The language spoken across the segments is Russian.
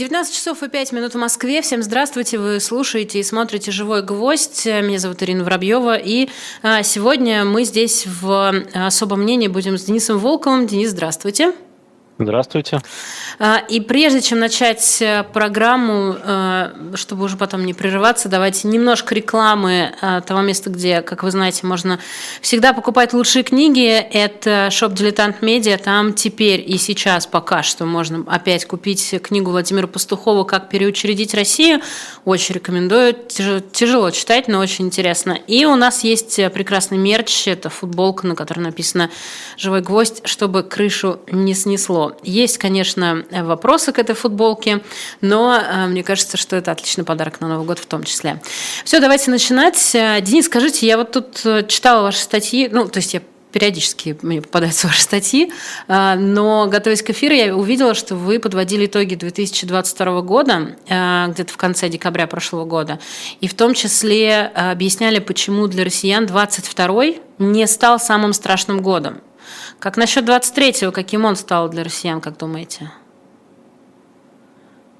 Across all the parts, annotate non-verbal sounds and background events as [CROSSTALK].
19 часов и 5 минут в Москве. Всем здравствуйте. Вы слушаете и смотрите «Живой гвоздь». Меня зовут Ирина Воробьева. И а, сегодня мы здесь в особом мнении будем с Денисом Волковым. Денис, здравствуйте. Здравствуйте. А, и прежде чем начать э, программу, э, чтобы уже потом не прерываться, давайте немножко рекламы э, того места, где, как вы знаете, можно всегда покупать лучшие книги. Это шоп «Дилетант Медиа». Там теперь и сейчас пока что можно опять купить книгу Владимира Пастухова «Как переучредить Россию». Очень рекомендую. Тяжело читать, но очень интересно. И у нас есть прекрасный мерч. Это футболка, на которой написано «Живой гвоздь», чтобы крышу не снесло. Есть, конечно, вопросы к этой футболке, но э, мне кажется, что это отличный подарок на Новый год в том числе. Все, давайте начинать. Э, Денис, скажите, я вот тут э, читала ваши статьи, ну, то есть я периодически мне попадаются [LAUGHS] ваши статьи, но готовясь к эфиру, я увидела, что вы подводили итоги 2022 года, где-то в конце декабря прошлого года, и в том числе объясняли, почему для россиян 22 не стал самым страшным годом. Как насчет 23-го, каким он стал для россиян, как думаете?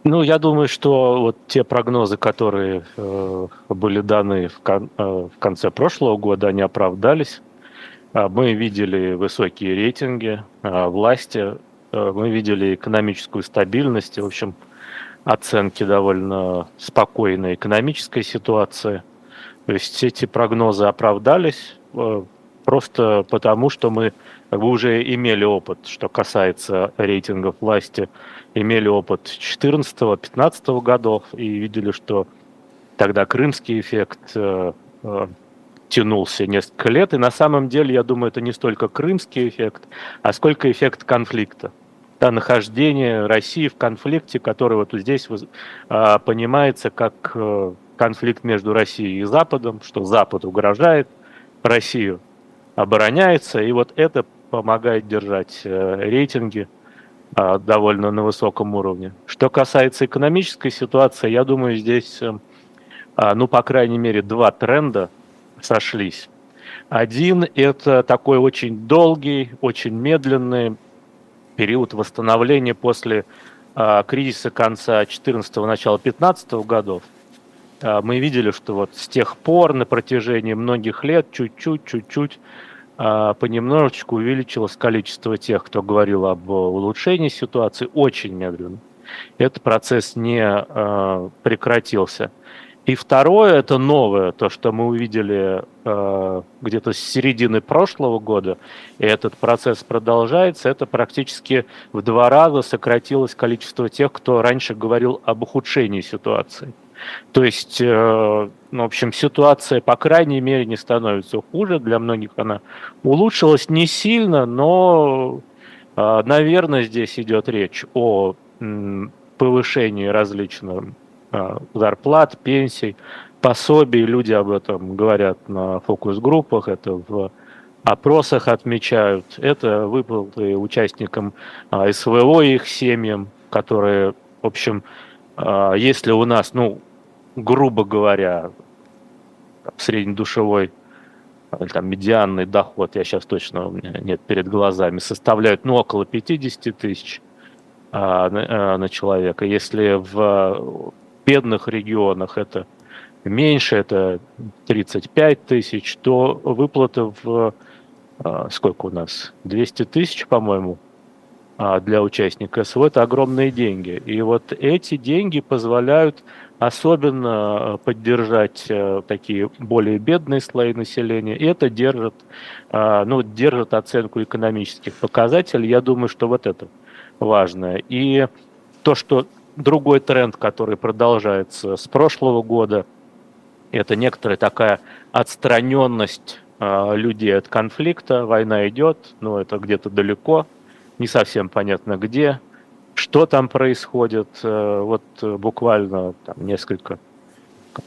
Ну, я думаю, что вот те прогнозы, которые э, были даны в, кон, э, в конце прошлого года, они оправдались. Э, мы видели высокие рейтинги э, власти, э, мы видели экономическую стабильность, в общем, оценки довольно спокойной экономической ситуации. То есть эти прогнозы оправдались э, просто потому, что мы как бы уже имели опыт, что касается рейтингов власти, имели опыт 14-15 годов и видели, что тогда крымский эффект э, э, тянулся несколько лет. И на самом деле, я думаю, это не столько крымский эффект, а сколько эффект конфликта. Да, нахождение России в конфликте, который вот здесь э, понимается как э, конфликт между Россией и Западом, что Запад угрожает Россию, обороняется, и вот это помогает держать э, рейтинги а, довольно на высоком уровне. Что касается экономической ситуации, я думаю, здесь, э, а, ну, по крайней мере, два тренда сошлись. Один – это такой очень долгий, очень медленный период восстановления после а, кризиса конца 14-го, начала 15 годов. Мы видели, что вот с тех пор на протяжении многих лет чуть-чуть, чуть-чуть а, понемножечку увеличилось количество тех, кто говорил об улучшении ситуации, очень медленно. Этот процесс не а, прекратился. И второе, это новое, то, что мы увидели э, где-то с середины прошлого года, и этот процесс продолжается, это практически в два раза сократилось количество тех, кто раньше говорил об ухудшении ситуации. То есть, э, ну, в общем, ситуация, по крайней мере, не становится хуже. Для многих она улучшилась не сильно, но, э, наверное, здесь идет речь о повышении различных э, зарплат, пенсий, пособий. Люди об этом говорят на фокус-группах, это в опросах отмечают. Это выплаты участникам СВО и их семьям, которые, в общем, если у нас, ну, грубо говоря, среднедушевой или там медианный доход, я сейчас точно у меня нет перед глазами, составляют ну, около 50 тысяч а, на, а, на человека. Если в бедных регионах это меньше, это 35 тысяч, то выплата в а, сколько у нас? 200 тысяч, по-моему, а, для участника СВО, это огромные деньги. И вот эти деньги позволяют особенно э, поддержать э, такие более бедные слои населения. И это держит, э, ну, держит оценку экономических показателей. Я думаю, что вот это важно. И то, что другой тренд, который продолжается с прошлого года, это некоторая такая отстраненность людей от конфликта. Война идет, но это где-то далеко, не совсем понятно где что там происходит. Э, вот э, буквально там несколько,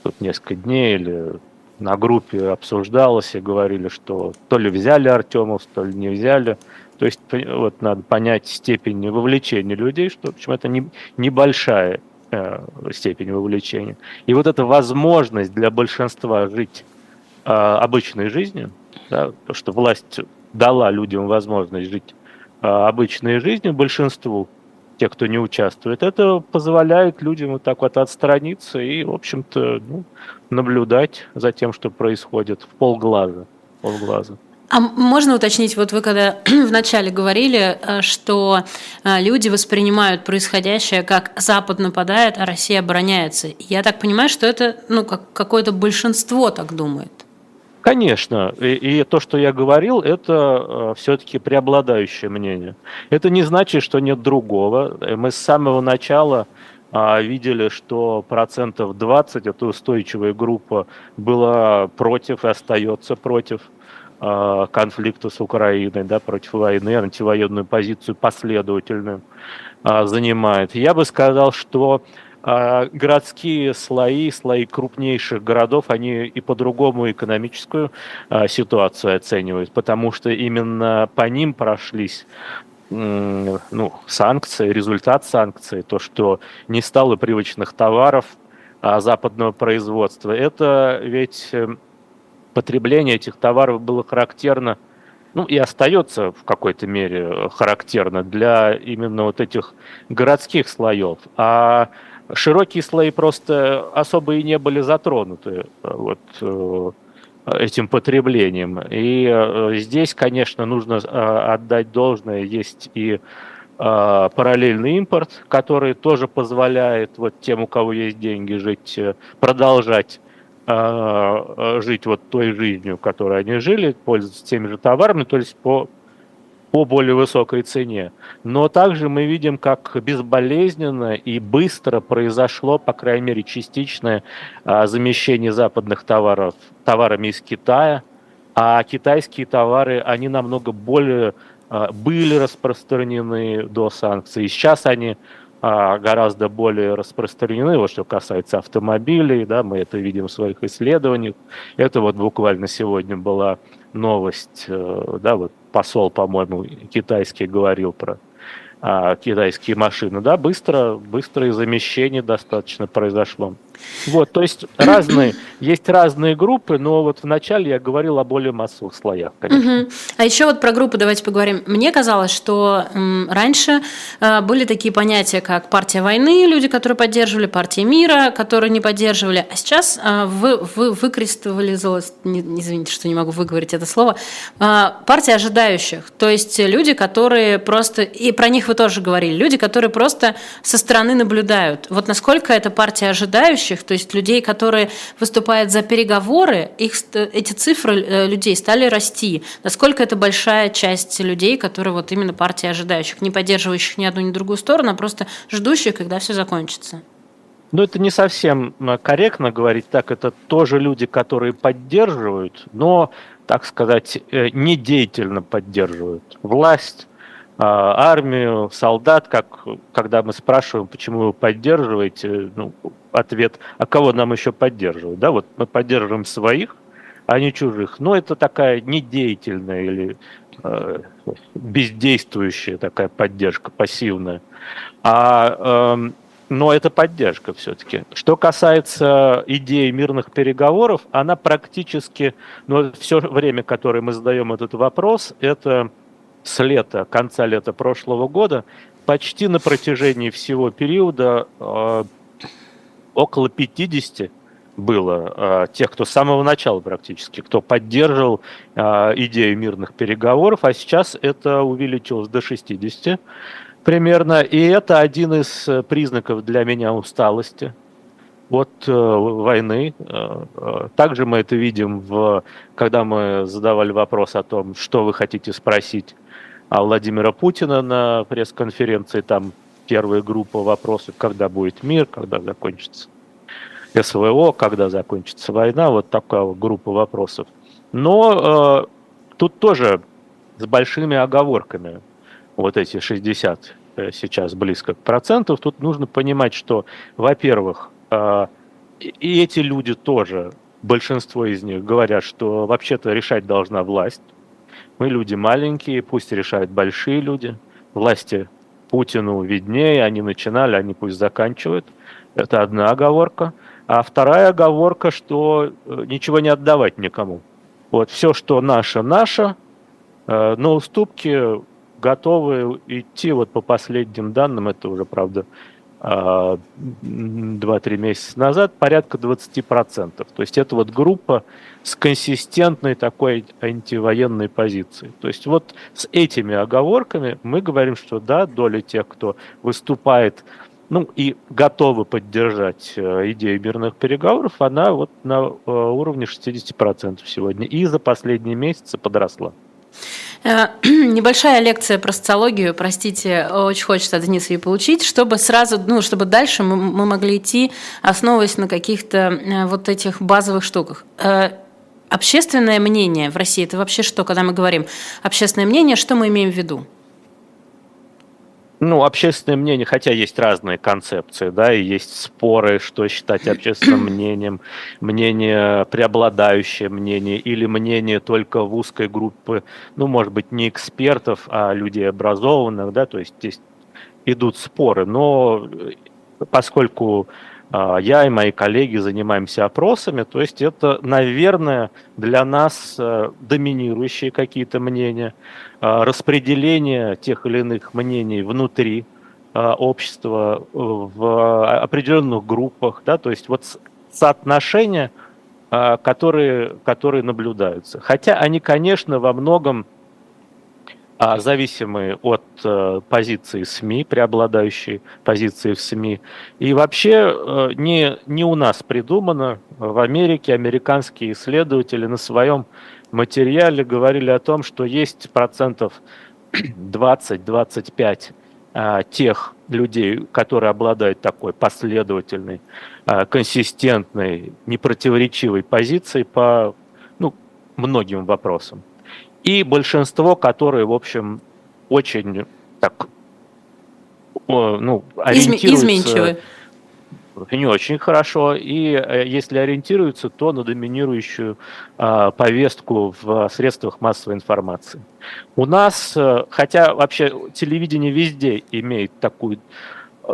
тут несколько дней или на группе обсуждалось и говорили, что то ли взяли Артемов, то ли не взяли. То есть вот надо понять степень вовлечения людей, что в общем, это не, небольшая э, степень вовлечения. И вот эта возможность для большинства жить э, обычной жизнью, да, то, что власть дала людям возможность жить э, обычной жизнью, большинству, те, кто не участвует, это позволяет людям вот так вот отстраниться и, в общем-то, ну, наблюдать за тем, что происходит в полглаза. полглаза. А можно уточнить, вот вы когда [CLEARS THROAT] вначале говорили, э, что э, люди воспринимают происходящее как Запад нападает, а Россия обороняется. Я так понимаю, что это ну, как какое-то большинство так думает. Конечно, и, и то, что я говорил, это э, все-таки преобладающее мнение. Это не значит, что нет другого. Мы с самого начала э, видели, что процентов 20, это устойчивая группа, была против и остается против э, конфликта с Украиной, да, против войны, антивоенную позицию последовательную э, занимает. Я бы сказал, что а городские слои, слои крупнейших городов, они и по-другому экономическую а, ситуацию оценивают, потому что именно по ним прошлись ну, санкции, результат санкций, то, что не стало привычных товаров а, западного производства. Это ведь э, потребление этих товаров было характерно ну и остается в какой-то мере характерно для именно вот этих городских слоев. А широкие слои просто особо и не были затронуты э, вот, э, этим потреблением. И э, здесь, конечно, нужно отдать должное, есть и параллельный импорт, который тоже позволяет вот тем, у кого есть деньги, жить, продолжать жить вот той жизнью, которой они жили, пользоваться теми же товарами, то есть по по более высокой цене. Но также мы видим, как безболезненно и быстро произошло, по крайней мере, частичное а, замещение западных товаров товарами из Китая, а китайские товары, они намного более а, были распространены до санкций. Сейчас они а, гораздо более распространены, вот что касается автомобилей, да, мы это видим в своих исследованиях. Это вот буквально сегодня была новость, э, да, вот посол, по-моему, китайский говорил про а, китайские машины, да, быстро, быстрое замещение достаточно произошло. Вот, то есть разные, есть разные группы, но вот вначале я говорил о более массовых слоях, конечно. Угу. А еще вот про группы давайте поговорим. Мне казалось, что м, раньше э, были такие понятия, как партия войны, люди, которые поддерживали, партия мира, которые не поддерживали, а сейчас э, вы, вы выкристаллизовалась, не, извините, что не могу выговорить это слово, э, партия ожидающих, то есть люди, которые просто, и про них вы тоже говорили, люди, которые просто со стороны наблюдают. Вот насколько эта партия ожидающих желающих, то есть людей, которые выступают за переговоры, их, эти цифры э, людей стали расти. Насколько это большая часть людей, которые вот именно партия ожидающих, не поддерживающих ни одну, ни другую сторону, а просто ждущих, когда все закончится? Ну, это не совсем э, корректно говорить так. Это тоже люди, которые поддерживают, но, так сказать, э, не деятельно поддерживают власть, армию, солдат, как когда мы спрашиваем, почему вы поддерживаете, ну, ответ, а кого нам еще поддерживать? Да, вот мы поддерживаем своих, а не чужих. Но это такая недеятельная или э, бездействующая такая поддержка, пассивная. А, э, но это поддержка все-таки. Что касается идеи мирных переговоров, она практически, ну, все время, которое мы задаем этот вопрос, это с лета, конца лета прошлого года, почти на протяжении всего периода э, около 50 было э, тех, кто с самого начала практически, кто поддерживал э, идею мирных переговоров, а сейчас это увеличилось до 60 примерно, и это один из признаков для меня усталости от э, войны. Э, э, также мы это видим, в, когда мы задавали вопрос о том, что вы хотите спросить Владимира Путина на пресс-конференции, там первая группа вопросов, когда будет мир, когда закончится СВО, когда закончится война, вот такая группа вопросов. Но э, тут тоже с большими оговорками вот эти 60 э, сейчас близко к процентов, тут нужно понимать, что, во-первых, э, и эти люди тоже, большинство из них говорят, что вообще-то решать должна власть, мы люди маленькие, пусть решают большие люди. Власти Путину виднее, они начинали, они пусть заканчивают. Это одна оговорка. А вторая оговорка, что э, ничего не отдавать никому. Вот все, что наше, наше, э, на уступки готовы идти, вот по последним данным, это уже, правда, 2-3 а, месяца назад, порядка 20%. То есть это вот группа с консистентной такой антивоенной позицией. То есть вот с этими оговорками мы говорим, что да, доля тех, кто выступает ну и готовы поддержать э, идею мирных переговоров, она вот на э, уровне 60% сегодня. И за последние месяцы подросла. Э, [CLEARS THROAT] небольшая лекция про социологию, простите, очень хочется от Дениса ее получить, чтобы сразу, ну, чтобы дальше мы, мы могли идти, основываясь на каких-то э, вот этих базовых штуках. Э, общественное мнение в России – это вообще что, когда мы говорим общественное мнение, что мы имеем в виду? Ну, общественное мнение, хотя есть разные концепции, да, и есть споры, что считать общественным [CLEARS THROAT] мнением, мнение преобладающее мнение или мнение только в узкой группе, ну, может быть, не экспертов, а людей образованных, да, то есть здесь идут споры, но поскольку а, я и мои коллеги занимаемся опросами, то есть это, наверное, для нас э, доминирующие какие-то мнения, а, распределение тех или иных мнений внутри а, общества в определенных группах, да, то есть вот соотношения, которые, которые наблюдаются. Хотя они, конечно, во многом а зависимые от э, позиции СМИ, преобладающей позиции в СМИ. И вообще э, не, не у нас придумано. В Америке американские исследователи на своем материале говорили о том, что есть процентов 20-25 а, тех людей, которые обладают такой последовательной, а, консистентной, непротиворечивой позицией по ну, многим вопросам и большинство, которые, в общем, очень так, ну, ориентируются... Изменчивы. Не очень хорошо. И э, если ориентируются, то на доминирующую э, повестку в средствах массовой информации. У нас, э, хотя вообще телевидение везде имеет такую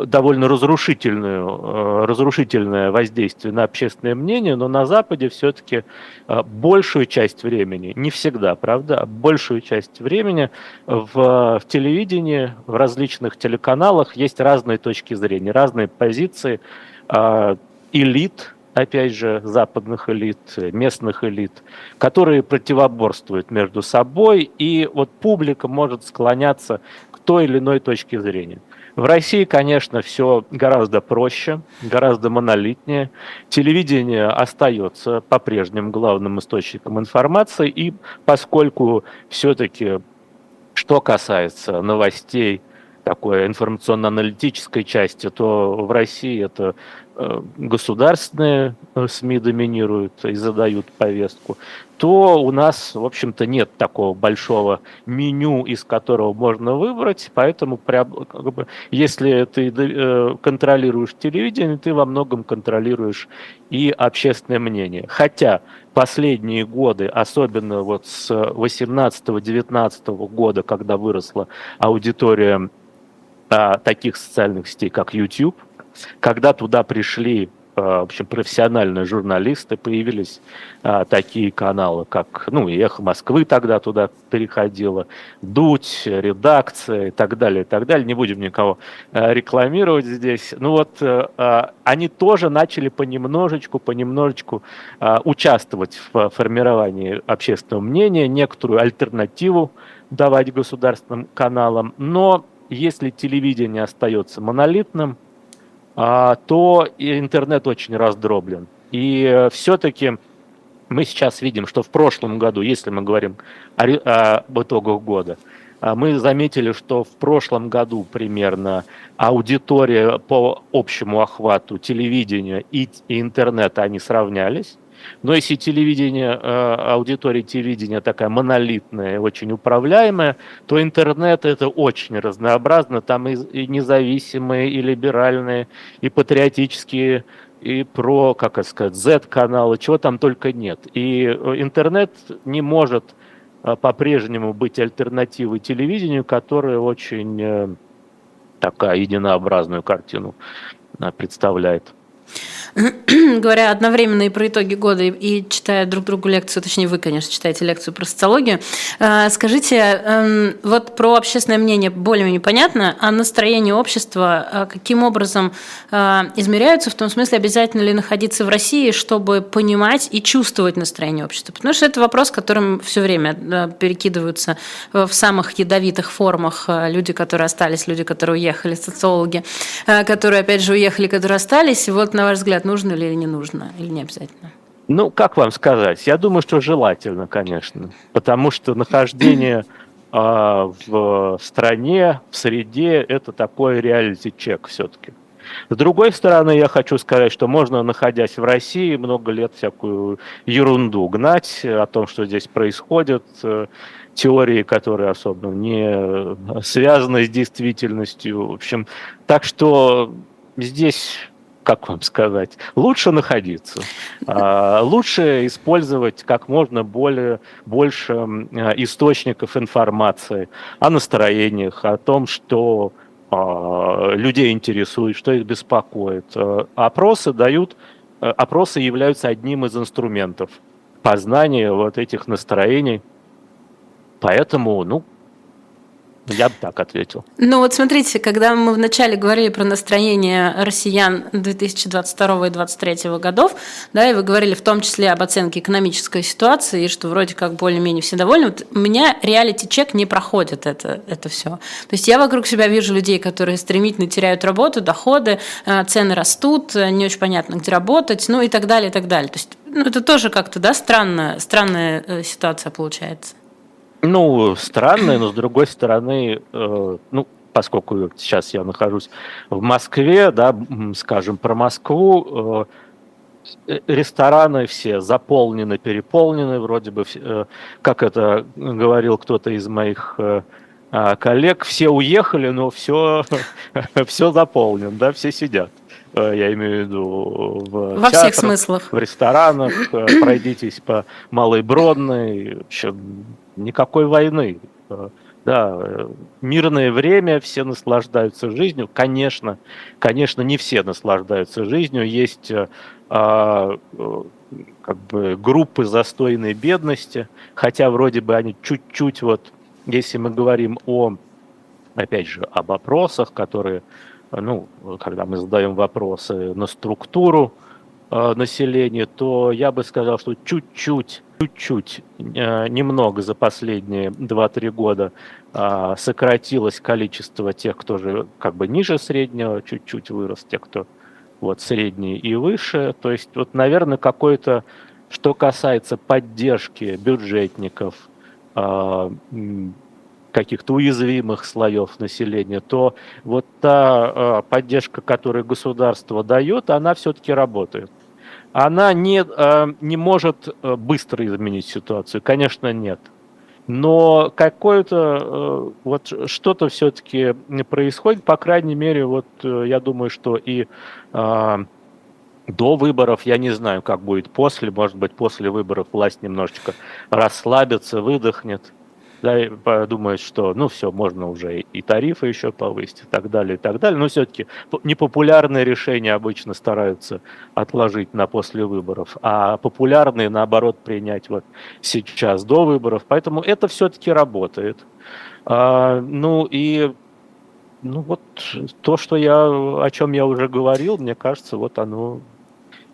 довольно разрушительную, э, разрушительное воздействие на общественное мнение, но на Западе все-таки э, большую часть времени, не всегда, правда, а большую часть времени в, в телевидении, в различных телеканалах есть разные точки зрения, разные позиции э, элит, опять же, западных элит, местных элит, которые противоборствуют между собой, и вот публика может склоняться к той или иной точке зрения. В России, конечно, все гораздо проще, гораздо монолитнее. Телевидение остается по-прежнему главным источником информации, и поскольку все-таки, что касается новостей, такой информационно-аналитической части, то в России это государственные э, СМИ доминируют и задают повестку, то у нас, в общем-то, нет такого большого меню, из которого можно выбрать, поэтому как бы, если ты э, контролируешь телевидение, ты во многом контролируешь и общественное мнение. Хотя последние годы, особенно вот с 18-19 года, когда выросла аудитория а, таких социальных сетей, как YouTube, когда туда пришли э, в общем, профессиональные журналисты, появились а, такие каналы, как, ну, и «Эхо Москвы» тогда туда переходило, «Дудь», редакция и так далее, и так далее. Не будем никого а, рекламировать здесь. Ну вот, а, они тоже начали понемножечку, понемножечку а, участвовать в формировании общественного мнения, некоторую альтернативу давать государственным каналам, но если телевидение остается монолитным, то интернет очень раздроблен. И э, все-таки мы сейчас видим, что в прошлом году, если мы говорим о, об итогах года, а, мы заметили, что в прошлом году примерно аудитория по общему охвату телевидения и интернета, они сравнялись. Но если телевидение, э, аудитория телевидения такая монолитная, очень управляемая, то интернет это очень разнообразно. Там и, независимые, и либеральные, и патриотические, и про, как это сказать, Z-каналы, чего там только нет. И э, интернет не может э, по-прежнему быть альтернативой телевидению, которое очень такая единообразную картину представляет. [CLEARS THROAT] говоря одновременно и про итоги года, и читая друг другу лекцию, точнее, вы, конечно, читаете лекцию про социологию. Э, скажите, эм, вот про общественное мнение более-менее понятно, а настроение общества э, каким образом измеряются, в том смысле, обязательно ли находиться в России, чтобы понимать и чувствовать настроение общества? Потому что это вопрос, которым все время перекидываются в самых ядовитых формах люди, которые остались, люди, которые уехали, социологи, которые, опять же, уехали, которые остались. Вот, на ваш взгляд, нужно ли или не нужно, или не обязательно? Ну, как вам сказать? Я думаю, что желательно, конечно. Потому что нахождение э, [CLEARS THROAT] в стране, в среде, это такой реалити-чек все-таки. С другой стороны, я хочу сказать, что можно, находясь в России, много лет всякую ерунду гнать о том, что здесь происходит, э, теории, которые особо не связаны с действительностью. В общем, так что здесь как вам сказать, лучше находиться, а, лучше использовать как можно более, больше источников информации о настроениях, о том, что а, людей интересует, что их беспокоит. А, опросы дают, опросы являются одним из инструментов познания вот этих настроений. Поэтому, ну, я бы так ответил. Ну вот смотрите, когда мы вначале говорили про настроение россиян 2022 и 2023 годов, да, и вы говорили в том числе об оценке экономической ситуации, и что вроде как более-менее все довольны, вот у меня реалити-чек не проходит это, это все. То есть я вокруг себя вижу людей, которые стремительно теряют работу, доходы, э, цены растут, э, не очень понятно, где работать, ну и так далее, и так далее. То есть ну, это тоже как-то, да, странная, странная э, ситуация получается. Ну, странное, но с другой стороны, э, ну, поскольку сейчас я нахожусь в Москве, да, скажем про Москву, э, рестораны все заполнены, переполнены, вроде бы, э, как это говорил кто-то из моих э, а, коллег, все уехали, но все, [LAUGHS] все заполнено, да, все сидят. Э, я имею в виду в Во театрах, всех смыслах. в ресторанах, э, пройдитесь по Малой Бродной, в общем, никакой войны. Э, да, мирное время, все наслаждаются жизнью. Конечно, конечно, не все наслаждаются жизнью. Есть а, как бы группы застойной бедности, хотя вроде бы они чуть-чуть вот, если мы говорим о, опять же, об опросах, которые, ну, когда мы задаем вопросы на структуру э, населения, то я бы сказал, что чуть-чуть чуть-чуть, э, немного за последние 2-3 года э, сократилось количество тех, кто же как бы ниже среднего, чуть-чуть вырос, те, кто вот средний и выше. То есть вот, наверное, какой-то, что касается поддержки бюджетников, э, каких-то уязвимых слоев населения, то вот та поддержка, которую государство дает, она все-таки работает она не, э, не может э, быстро изменить ситуацию, конечно, нет. Но какое-то э, вот что-то все-таки происходит, по крайней мере, вот я думаю, что и до выборов, я не знаю, как будет после, может быть, после выборов власть немножечко расслабится, выдохнет да, думают, что ну все, можно уже и тарифы еще повысить и так далее, и так далее. Но все-таки непопулярные решения обычно стараются отложить на после выборов, а популярные, наоборот, принять вот сейчас до выборов. Поэтому это все-таки работает. А, ну и ну вот то, что я, о чем я уже говорил, мне кажется, вот оно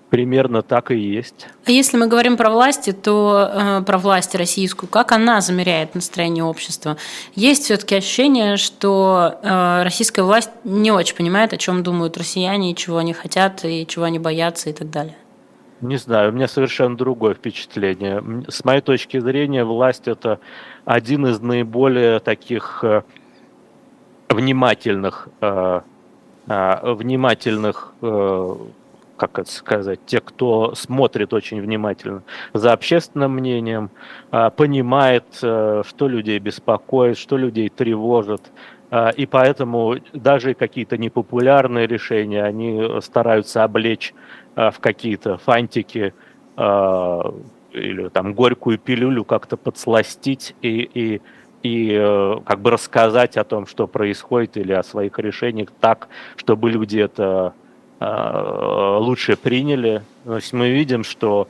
Примерно так и есть. А если мы говорим про власти, то э, про власть российскую, как она замеряет настроение общества? Есть все-таки ощущение, что э, российская власть не очень понимает, о чем думают россияне, и чего они хотят, и чего они боятся, и так далее. Не знаю, у меня совершенно другое впечатление. С моей точки зрения, власть это один из наиболее таких э, внимательных, э, э, внимательных э, как это сказать, те, кто смотрит очень внимательно за общественным мнением, а, понимает, э, что людей беспокоит, что людей тревожит, а, и поэтому даже какие-то непопулярные решения они стараются облечь а, в какие-то фантики или там горькую пилюлю как-то подсластить и, и и э, как бы рассказать о том, что происходит, или о своих решениях так, чтобы люди это лучше приняли. То есть мы видим, что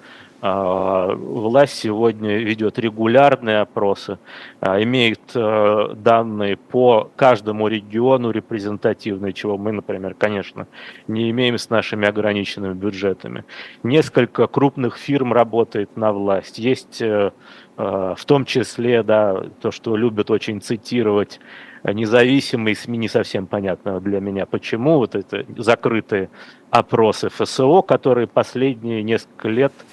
а, власть сегодня ведет регулярные опросы, а, имеет э, данные по каждому региону репрезентативные, чего мы, например, конечно, не имеем с нашими ограниченными бюджетами. Несколько крупных фирм работает на власть. Есть э, э, в том числе да, то, что любят очень цитировать независимые СМИ, не совсем понятно для меня, почему вот это закрытые опросы ФСО, которые последние несколько лет –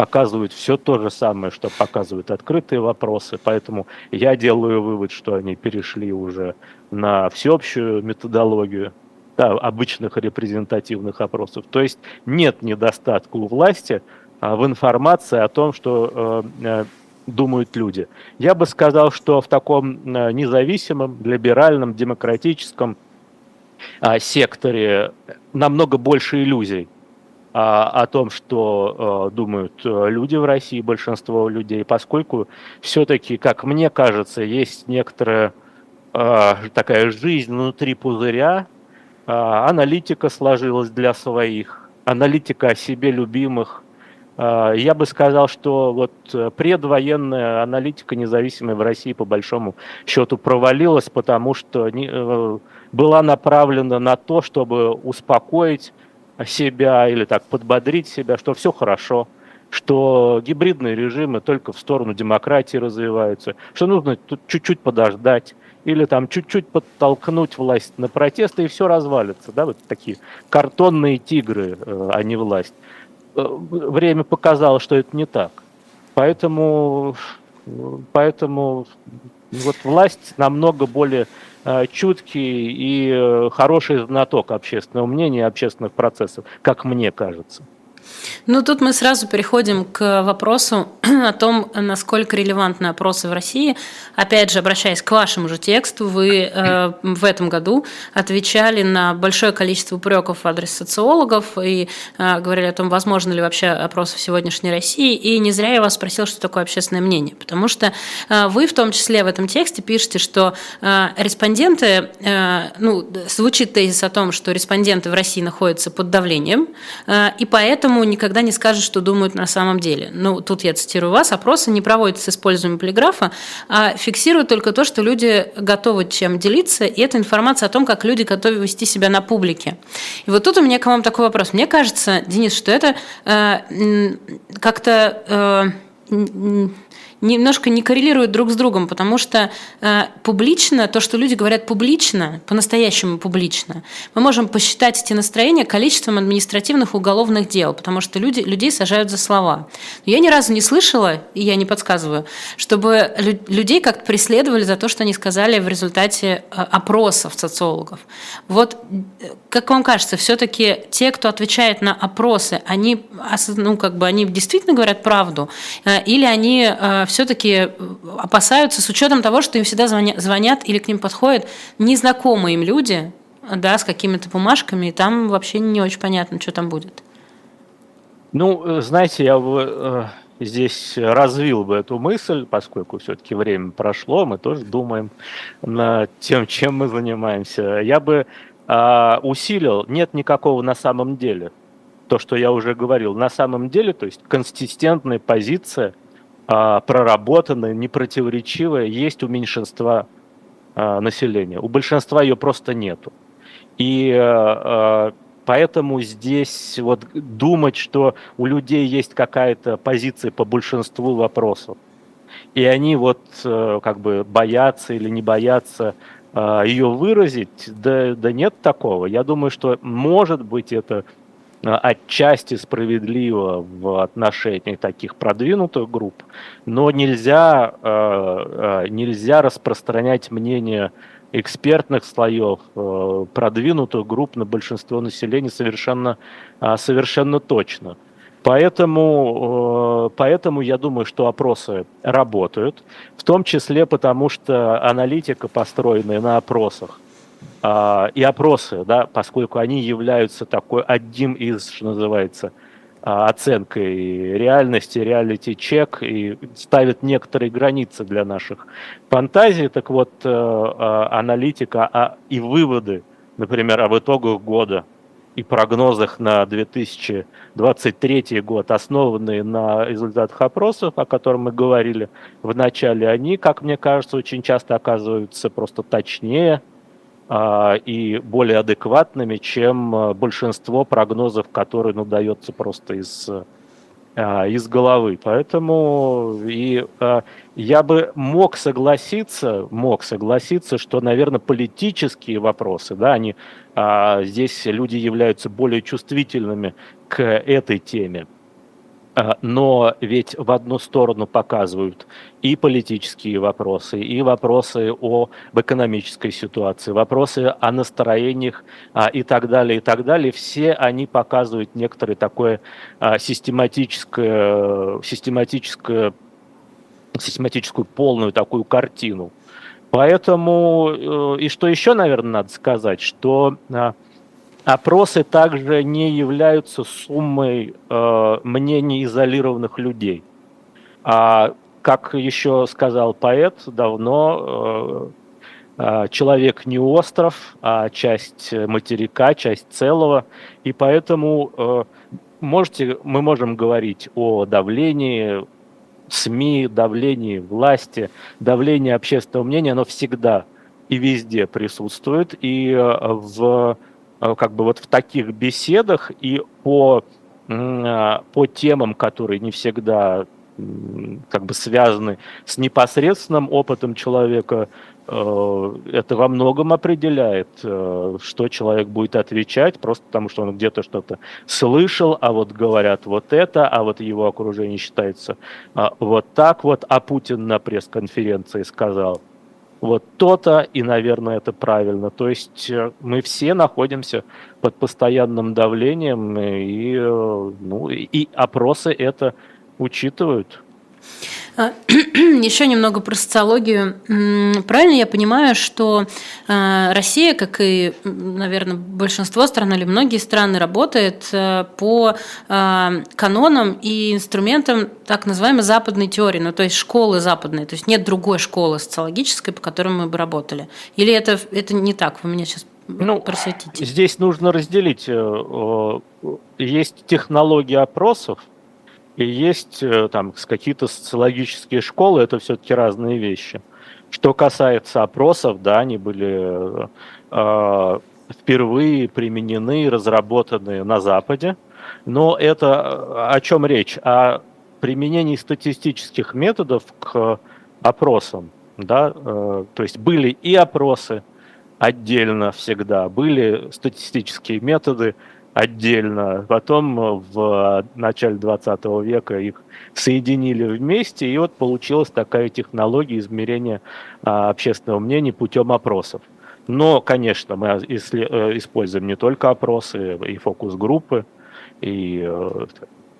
показывают все то же самое, что показывают открытые вопросы, поэтому я делаю вывод, что они перешли уже на всеобщую методологию да, обычных репрезентативных опросов. То есть нет недостатка у власти а, в информации о том, что э, э, думают люди. Я бы сказал, что в таком э, независимом, либеральном, демократическом э, секторе намного больше иллюзий о том, что э, думают э, люди в России, большинство людей, поскольку все-таки, как мне кажется, есть некоторая такая жизнь внутри пузыря, аналитика сложилась для своих, аналитика о себе любимых. Я бы сказал, что вот предвоенная аналитика независимая в России по большому счету провалилась, потому что была направлена на то, чтобы успокоить себя или так подбодрить себя, что все хорошо, что гибридные режимы только в сторону демократии развиваются, что нужно тут чуть-чуть подождать или там чуть-чуть подтолкнуть власть на протесты, и все развалится. Да? Вот такие картонные тигры, э, а не власть. Э, время показало, что это не так. Поэтому, поэтому вот власть намного более Э, чуткий и э, хороший знаток общественного мнения общественных процессов, как мне кажется. Ну, тут мы сразу переходим к вопросу [CLEARS THROAT] о том, насколько релевантны опросы в России. Опять же, обращаясь к вашему же тексту, вы э, в этом году отвечали на большое количество упреков в адрес социологов и э, говорили о том, возможно ли вообще опросы в сегодняшней России. И не зря я вас спросил, что такое общественное мнение. Потому что э, вы в том числе в этом тексте пишете, что э, респонденты, э, ну, звучит тезис о том, что респонденты в России находятся под давлением, э, и поэтому никогда не скажут, что думают на самом деле. Ну, тут я цитирую вас, опросы не проводятся с использованием полиграфа, а фиксируют только то, что люди готовы чем делиться, и это информация о том, как люди готовы вести себя на публике. И вот тут у меня к вам такой вопрос. Мне кажется, Денис, что это э, как-то... Э, немножко не коррелируют друг с другом, потому что э, публично, то, что люди говорят публично, по-настоящему публично, мы можем посчитать эти настроения количеством административных уголовных дел, потому что люди, людей сажают за слова. Но я ни разу не слышала, и я не подсказываю, чтобы лю- людей как-то преследовали за то, что они сказали в результате э, опросов социологов. Вот э, как вам кажется, все-таки те, кто отвечает на опросы, они, ну, как бы, они действительно говорят правду, э, или они э, все-таки э, опасаются с учетом того, что им всегда звонят, или к ним подходят незнакомые им люди, да, с какими-то бумажками, и там вообще не очень понятно, что там будет. Ну, э, знаете, я бы э, здесь развил бы эту мысль, поскольку все-таки время прошло, мы тоже думаем над тем, чем мы занимаемся. Я бы э, усилил, нет никакого на самом деле. То, что я уже говорил, на самом деле, то есть консистентная позиция – а, проработанная, непротиворечивая, есть у меньшинства а, населения. У большинства ее просто нету. И а, поэтому здесь вот думать, что у людей есть какая-то позиция по большинству вопросов, и они вот как бы боятся или не боятся ее выразить, да, да нет такого. Я думаю, что может быть это Э, отчасти справедливо в отношении таких продвинутых групп, но нельзя, э, э, нельзя распространять мнение экспертных слоев, продвинутых групп на большинство населения совершенно, совершенно точно. Поэтому, поэтому я думаю, что опросы работают, в том числе потому, что аналитика, построенная на опросах, а, и опросы, да, поскольку они являются такой одним из, что называется, а, оценкой реальности, реалити-чек и ставят некоторые границы для наших фантазий. Так вот, э, а, аналитика и выводы, например, об итогах года и прогнозах на 2023 год, основанные на результатах опросов, о котором мы говорили в начале, они, как мне кажется, очень часто оказываются просто точнее а, и более адекватными, чем а, большинство прогнозов, которые ну, дается просто из а, из головы. Поэтому и а, я бы мог согласиться, мог согласиться, что, наверное, политические вопросы, да, они а, здесь люди являются более чувствительными к этой теме. А, но ведь в одну сторону показывают и политические вопросы, и вопросы о, об экономической ситуации, вопросы о настроениях а, и так далее, и так далее. Все они показывают некоторое такое а, систематическое, систематическое, систематическую полную такую картину. Поэтому, э, и что еще, наверное, надо сказать, что опросы также не являются суммой э, мнений изолированных людей. А как еще сказал поэт давно, э, э, человек не остров, а часть материка, часть целого. И поэтому э, можете, мы можем говорить о давлении СМИ, давлении власти, давлении общественного мнения, оно всегда и везде присутствует. И э, в как бы вот в таких беседах и по, э, по темам, которые не всегда как бы связаны с непосредственным опытом человека, э, это во многом определяет, что человек будет отвечать, просто потому что он где-то что-то слышал, а вот говорят вот это, а вот его окружение считается вот так вот, а Путин на пресс-конференции сказал – вот то-то, и, наверное, это правильно. То есть э, мы все находимся под постоянным давлением, и, э, ну, и опросы это учитывают. А, [CLEARS THROAT] еще немного про социологию. Правильно я понимаю, что а, Россия, как и, наверное, большинство стран или многие страны, работает э, по а, канонам и инструментам так называемой западной теории, ну то есть школы западной, то есть нет другой школы социологической, по которой мы бы работали. Или это, это не так? Вы меня сейчас ну, просветите. Здесь нужно разделить. Э, есть технологии опросов, и есть э, там какие-то социологические школы, это все-таки разные вещи. Что касается опросов, да, они были э, впервые применены, разработаны на Западе. Но это э, о чем речь? О применении статистических методов к опросам. Да? Э, то есть были и опросы отдельно всегда, были статистические методы отдельно. Потом э, в начале 20 века их соединили вместе, и вот получилась такая технология измерения а, общественного мнения путем опросов. Но, конечно, мы э, используем не только опросы, и фокус-группы, и э,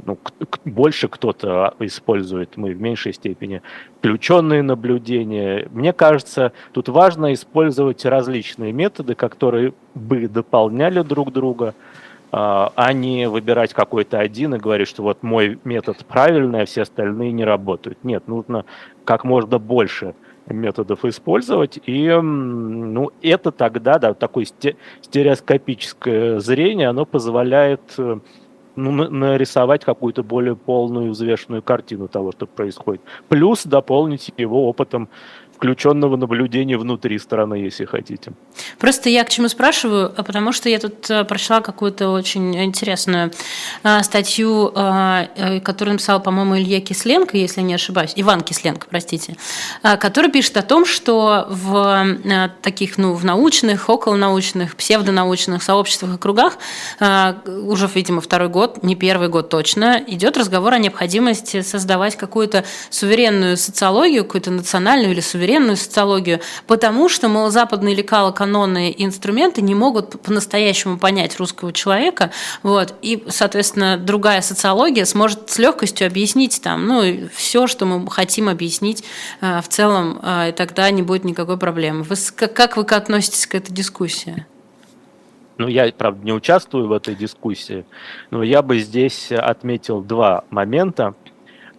ну, больше кто-то использует, мы в меньшей степени, включенные наблюдения. Мне кажется, тут важно использовать различные методы, которые бы дополняли друг друга, а, а не выбирать какой-то один и говорить, что вот мой метод правильный, а все остальные не работают. Нет, нужно как можно больше методов использовать, и ну, это тогда, да, такое стереоскопическое зрение, оно позволяет э, ну, нарисовать какую-то более полную, взвешенную картину того, что происходит. Плюс дополнить его опытом включенного наблюдения внутри страны, если хотите. Просто я к чему спрашиваю, а потому что я тут э, прочла какую-то очень интересную э, статью, э, которую написал, по-моему, Илья Кисленко, если не ошибаюсь, Иван Кисленко, простите, который пишет о том, что в таких, ну, в научных, околонаучных, псевдонаучных сообществах и кругах уже, видимо, второй год, не первый год точно, идет разговор о необходимости создавать какую-то суверенную социологию, какую-то национальную или суверенную суверенную социологию, потому что, мол, западные лекала, каноны и инструменты не могут по-настоящему понять русского человека, вот, и, соответственно, другая социология сможет с легкостью объяснить там, ну, все, что мы хотим объяснить э, в целом, э, и тогда не будет никакой проблемы. Вы, как, как вы относитесь к этой дискуссии? Ну, я, правда, не участвую в этой дискуссии, но я бы здесь отметил два момента.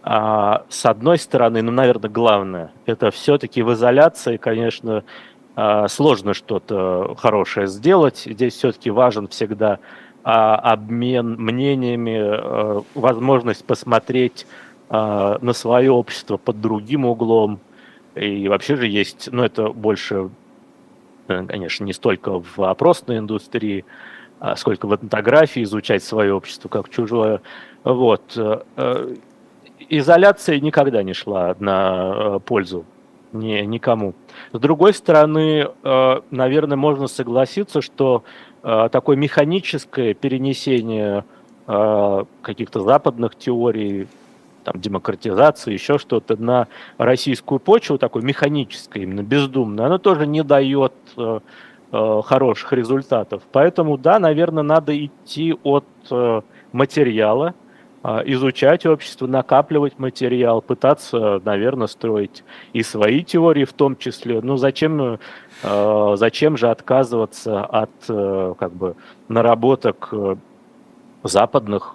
А, с одной стороны, ну, наверное, главное, это все-таки в изоляции, конечно, а, сложно что-то хорошее сделать. Здесь все-таки важен всегда обмен мнениями, возможность посмотреть на свое общество под другим углом. И вообще же есть, ну это больше, конечно, не столько в опросной индустрии, а сколько в этнографии изучать свое общество как чужое. Вот. Изоляция никогда не шла на пользу ни, никому. С другой стороны, э, наверное, можно согласиться, что э, такое механическое перенесение э, каких-то западных теорий, там, демократизации, еще что-то на российскую почву, такое механическое, именно бездумное, оно тоже не дает хороших результатов. Поэтому, да, наверное, надо идти от материала, изучать общество, накапливать материал, пытаться, наверное, строить и свои теории в том числе. Ну, зачем, э, зачем же отказываться от э, как бы, наработок э, западных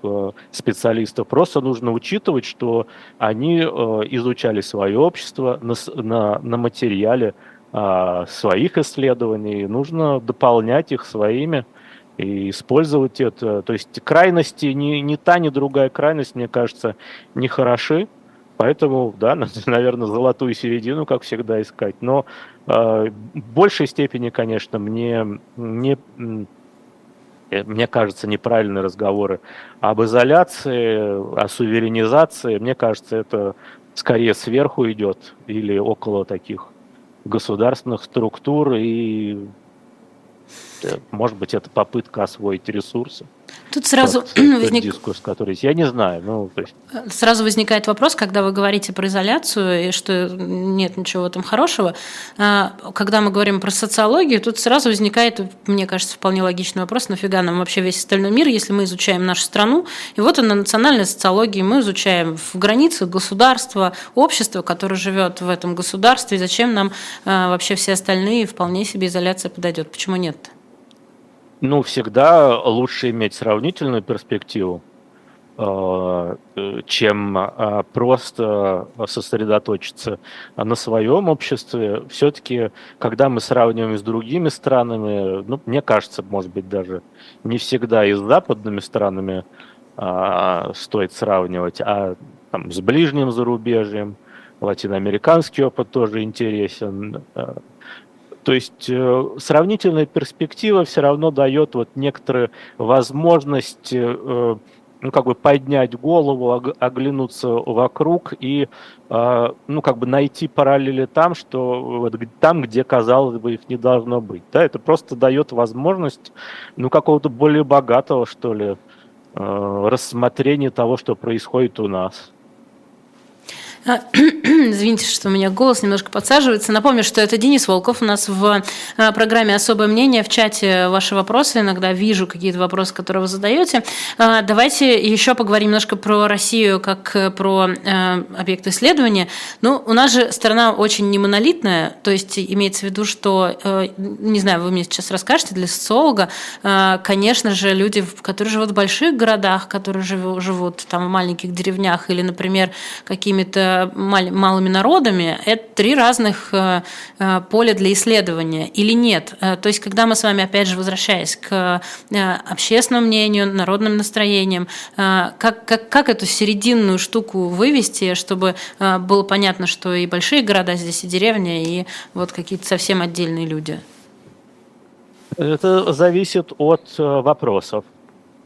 специалистов. Просто нужно учитывать, что они изучали свое общество на, на, на материале а, своих исследований. Нужно дополнять их своими и использовать это. То есть крайности, ни, ни та, ни другая крайность, мне кажется, не хороши. Поэтому, да, [LAUGHS] надо, наверное, золотую середину, как всегда, искать. Но э, в большей степени, конечно, мне не, мне кажется, неправильные разговоры об изоляции, о суверенизации. Мне кажется, это скорее сверху идет или около таких государственных структур и Э, может быть, это попытка освоить ресурсы. Тут сразу возник... дискурс, который есть. Я не знаю. Ну, то есть... Сразу возникает вопрос, когда вы говорите про изоляцию и что нет ничего в этом хорошего. А, когда мы говорим про социологию, тут сразу возникает, мне кажется, вполне логичный вопрос, нафига нам вообще весь остальной мир, если мы изучаем нашу страну. И вот она, национальная социология, мы изучаем в границах государства, общества, которое живет в этом государстве. Зачем нам а, вообще все остальные, вполне себе изоляция подойдет? Почему нет? -то? Ну, всегда лучше иметь сравнительную перспективу, э, чем э, просто сосредоточиться на своем обществе. Все-таки, когда мы сравниваем с другими странами, ну, мне кажется, может быть, даже не всегда и с западными странами а, стоит сравнивать, а там, с ближним зарубежьем, латиноамериканский опыт тоже интересен, э, то есть э, сравнительная перспектива все равно дает вот некоторую возможность э, ну, как бы поднять голову, оглянуться вокруг и, э, ну, как бы найти параллели там, что вот, там, где, казалось бы, их не должно быть. Да, это просто дает возможность, ну, какого-то более богатого, что ли, рассмотрения того, что происходит у нас. А, [CLEARS THROAT] извините, что у меня голос немножко подсаживается. Напомню, что это Денис Волков. У нас в а, программе «Особое мнение» в чате ваши вопросы. Иногда вижу какие-то вопросы, которые вы задаете. А, давайте еще поговорим немножко про Россию как э, про э, объект исследования. Ну, у нас же страна очень не монолитная, то есть имеется в виду, что, э, не знаю, вы мне сейчас расскажете, для социолога, конечно же, люди, которые живут в больших городах, которые живут там в маленьких деревнях или, например, какими-то малыми народами, это три разных э, э, поля для исследования или нет. Э, то есть, когда мы с вами, опять же, возвращаясь к общественному мнению, народным настроениям, как, как, как эту серединную штуку вывести, чтобы было понятно, что и большие города здесь, и деревня, и вот какие-то совсем отдельные люди? Это зависит от вопросов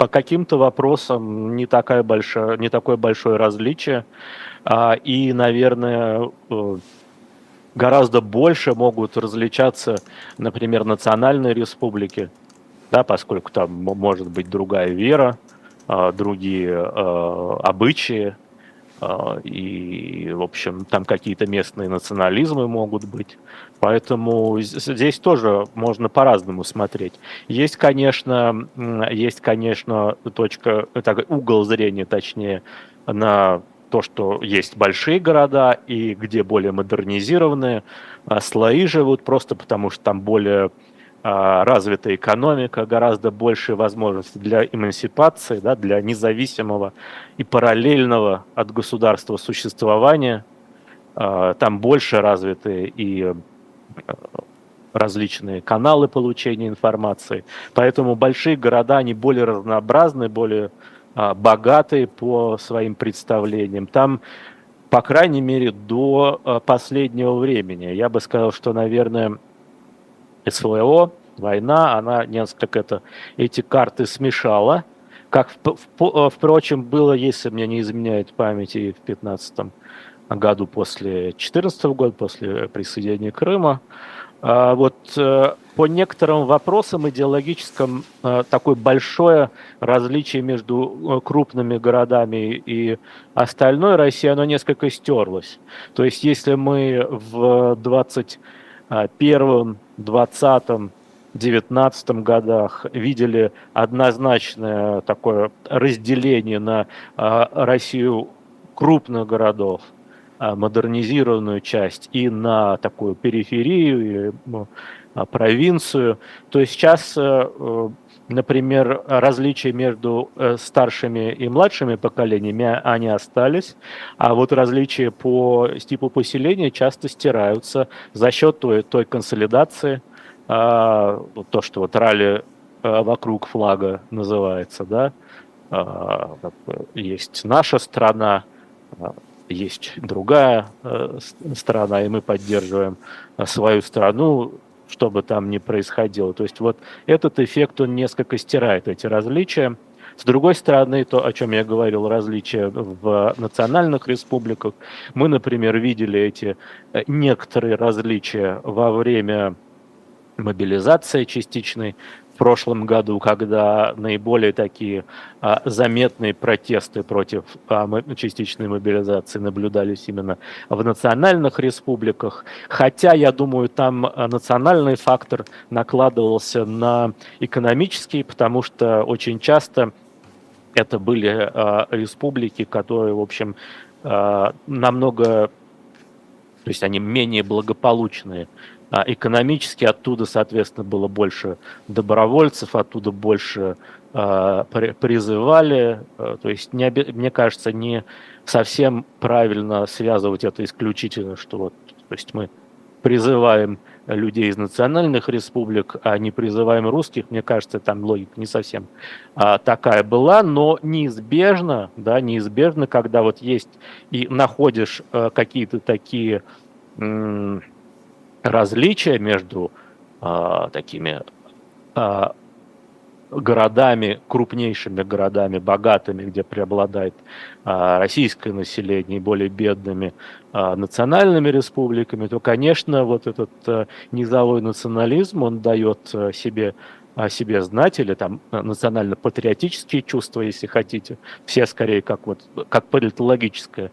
по каким-то вопросам не, такая большая, не такое большое различие. А, и, наверное, э, гораздо больше могут различаться, например, национальные республики, да, поскольку там может быть другая вера, а, другие э, обычаи, а, и, в общем, там какие-то местные национализмы могут быть. Поэтому здесь тоже можно по-разному смотреть. Есть, конечно, есть, конечно, точка, так, угол зрения, точнее, на то, что есть большие города и где более модернизированные а, слои живут, просто потому что там более а, развитая экономика, гораздо больше возможностей для эмансипации, да, для независимого и параллельного от государства существования. А, там больше развитые и различные каналы получения информации. Поэтому большие города, они более разнообразны, более а, богатые по своим представлениям. Там, по крайней мере, до а, последнего времени. Я бы сказал, что, наверное, СВО, война, она несколько это, эти карты смешала. Как, впрочем, было, если мне не изменяет память, и в 2015 году после 2014 года, после присоединения Крыма. А, вот э, по некоторым вопросам идеологическим э, такое большое различие между э, крупными городами и остальной Россией, оно несколько стерлось. То есть если мы в 21 20 19 годах видели однозначное такое разделение на Россию крупных городов – модернизированную часть и на такую периферию, и, ну, а, провинцию, то сейчас, э, э, например, различия между э, старшими и младшими поколениями, они остались, а вот различия по типу поселения часто стираются за счет той, той консолидации, а, то, что вот ралли вокруг флага называется, да, есть наша страна, есть другая э, сторона, и мы поддерживаем э, свою страну, что бы там ни происходило. То есть вот этот эффект, он несколько стирает эти различия. С другой стороны, то, о чем я говорил, различия в национальных республиках. Мы, например, видели эти э, некоторые различия во время мобилизации частичной прошлом году, когда наиболее такие а, заметные протесты против а, частичной мобилизации наблюдались именно в национальных республиках. Хотя, я думаю, там а, национальный фактор накладывался на экономический, потому что очень часто это были а, республики, которые, в общем, а, намного то есть они менее благополучные экономически оттуда, соответственно, было больше добровольцев, оттуда больше а, призывали. А, то есть, не, мне кажется, не совсем правильно связывать это исключительно, что вот, то есть мы призываем людей из национальных республик, а не призываем русских, мне кажется, там логика не совсем а, такая была, но неизбежно, да, неизбежно, когда вот есть и находишь а, какие-то такие м- различия между а, такими а, городами, крупнейшими городами, богатыми, где преобладает а, российское население, и более бедными а, национальными республиками, то, конечно, вот этот а, низовой национализм, он дает а, себе о себе знать, или там национально-патриотические чувства, если хотите, все скорее как, вот, как политологическое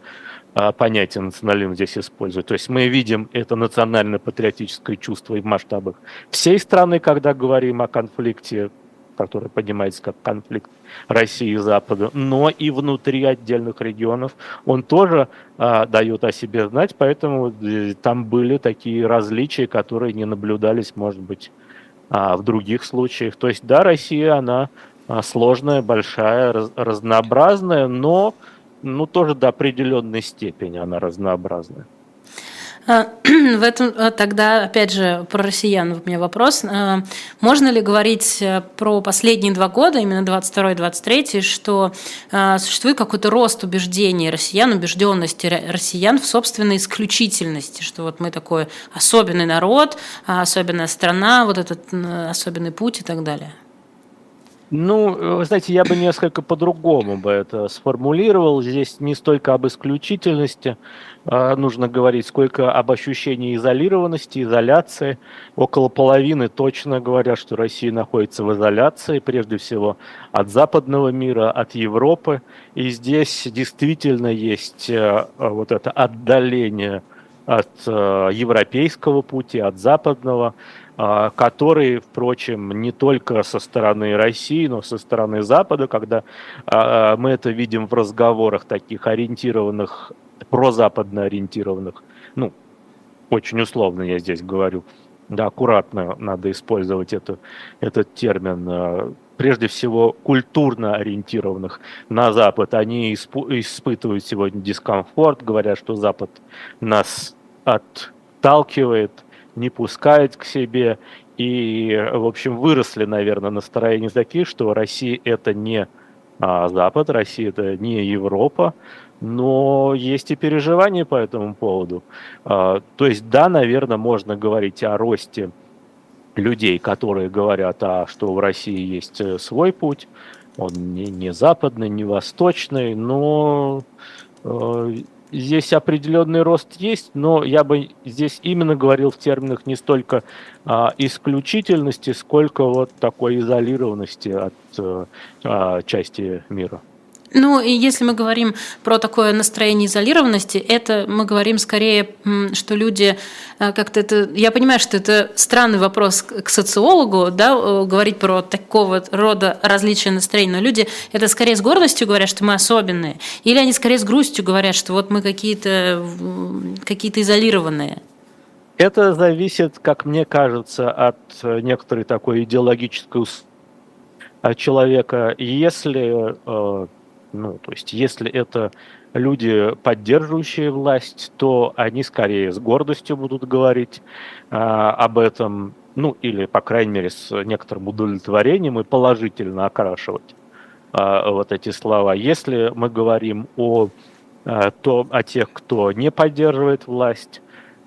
понятие национализм здесь используют. То есть мы видим это национально-патриотическое чувство и в масштабах всей страны, когда говорим о конфликте, который поднимается как конфликт России и Запада, но и внутри отдельных регионов он тоже а, дает о себе знать, поэтому э, там были такие различия, которые не наблюдались, может быть, а, в других случаях. То есть, да, Россия, она а, сложная, большая, раз, разнообразная, но ну, тоже до определенной степени она разнообразная. А, [CLEARS THROAT] в этом а, тогда, опять же, про россиян у меня вопрос. А, можно ли говорить э, про последние два года, именно 22 и 23, что существует какой-то рост убеждений россиян, убежденности россиян в собственной исключительности, что вот мы такой особенный народ, особенная страна, вот этот особенный путь и так далее? Ну, вы знаете, я бы несколько по-другому бы это сформулировал. Здесь не столько об исключительности э, нужно говорить, сколько об ощущении изолированности, изоляции. Около половины точно говорят, что Россия находится в изоляции, прежде всего от западного мира, от Европы. И здесь действительно есть э, вот это отдаление от э, европейского пути, от западного. А, который, впрочем, не только со стороны России, но со стороны Запада, когда а, мы это видим в разговорах таких ориентированных, прозападно ориентированных, ну, очень условно я здесь говорю, да, аккуратно надо использовать это, этот термин, а, прежде всего культурно ориентированных на Запад, они испытывают сегодня дискомфорт, говорят, что Запад нас отталкивает, не пускает к себе. И, в общем, выросли, наверное, настроения такие, что Россия это не а, Запад, Россия это не Европа, но есть и переживания по этому поводу. А, то есть, да, наверное, можно говорить о росте людей, которые говорят, а что в России есть э, свой путь, он не, не западный, не восточный, но э, здесь определенный рост есть, но я бы здесь именно говорил в терминах не столько а, исключительности, сколько вот такой изолированности от а, части мира. Ну, и если мы говорим про такое настроение изолированности, это мы говорим скорее, что люди э, как-то это... Я понимаю, что это странный вопрос к социологу, да, говорить про такого рода различия настроения, но люди это скорее с гордостью говорят, что мы особенные, или они скорее с грустью говорят, что вот мы какие-то какие изолированные. Это зависит, как мне кажется, от э, некоторой такой идеологической человека. Если э, ну, то есть, если это люди, поддерживающие власть, то они скорее с гордостью будут говорить а, об этом, ну, или, по крайней мере, с некоторым удовлетворением и положительно окрашивать а, вот эти слова. Если мы говорим о, а, то, о тех, кто не поддерживает власть,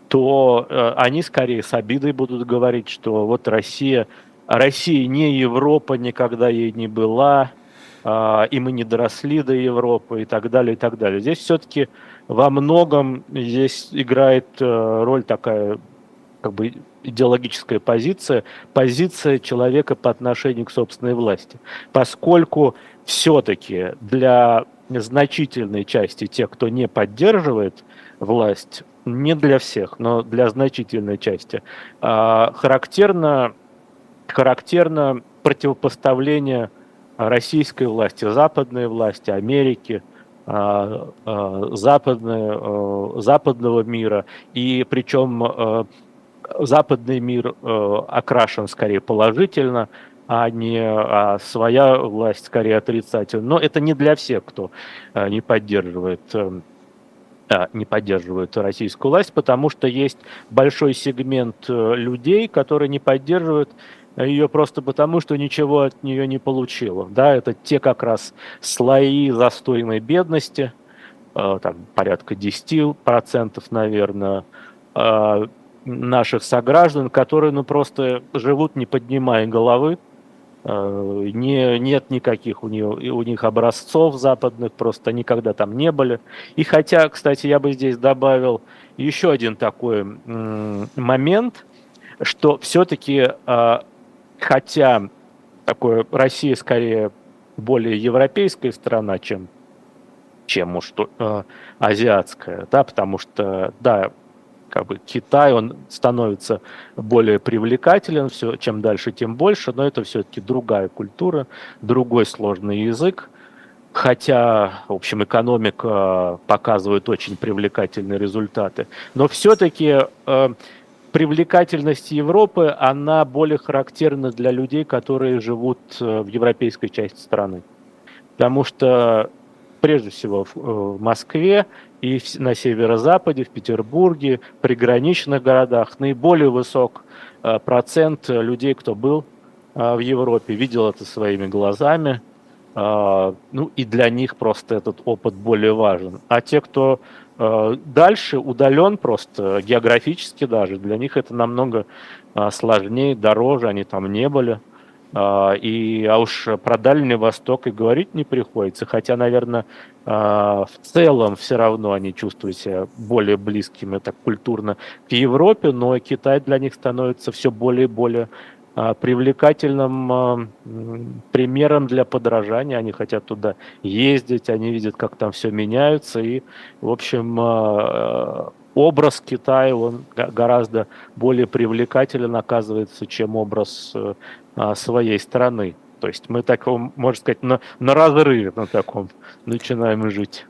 то а, они скорее с обидой будут говорить, что вот Россия, Россия не Европа, никогда ей не была, и мы не доросли до Европы и так далее, и так далее. Здесь все-таки во многом здесь играет э, роль такая как бы идеологическая позиция, позиция человека по отношению к собственной власти. Поскольку все-таки для значительной части тех, кто не поддерживает власть, не для всех, но для значительной части, а, характерно, характерно противопоставление российской власти, западной власти, Америки, а, а, западной, а, западного мира. И причем западный мир окрашен скорее положительно, а не а своя власть скорее отрицательно. Но это не для всех, кто не поддерживает не поддерживают российскую власть, потому что есть большой сегмент людей, которые не поддерживают ее просто потому, что ничего от нее не получила. Да, это те как раз слои застойной бедности, э, там порядка 10%, наверное, э, наших сограждан, которые ну, просто живут, не поднимая головы, э, не, нет никаких у, нее, у них образцов западных, просто никогда там не были. И хотя, кстати, я бы здесь добавил еще один такой момент, что все-таки хотя такое Россия скорее более европейская страна, чем чем уж э, азиатская, да, потому что, да, как бы Китай, он становится более привлекателен, все, чем дальше, тем больше, но это все-таки другая культура, другой сложный язык, хотя, в общем, экономика показывает очень привлекательные результаты, но все-таки э, привлекательность Европы, она более характерна для людей, которые живут э, в европейской части страны. Потому что, прежде всего, в э, Москве и на северо-западе, в Петербурге, приграничных городах наиболее высок э, процент людей, кто был в Европе, видел это своими глазами. Ну и для них просто этот опыт более важен. А те, кто дальше удален просто географически даже. Для них это намного а, сложнее, дороже, они там не были. А, и, а уж про Дальний Восток и говорить не приходится. Хотя, наверное, в целом все равно они чувствуют себя более близкими так культурно к Европе, но Китай для них становится все более и более привлекательным а, примером для подражания. Они хотят туда ездить, они видят, как там все меняется. И, в общем, а, образ Китая, он гораздо более привлекателен оказывается, чем образ своей страны. То есть мы так, можно сказать, на, на разрыве на таком начинаем жить.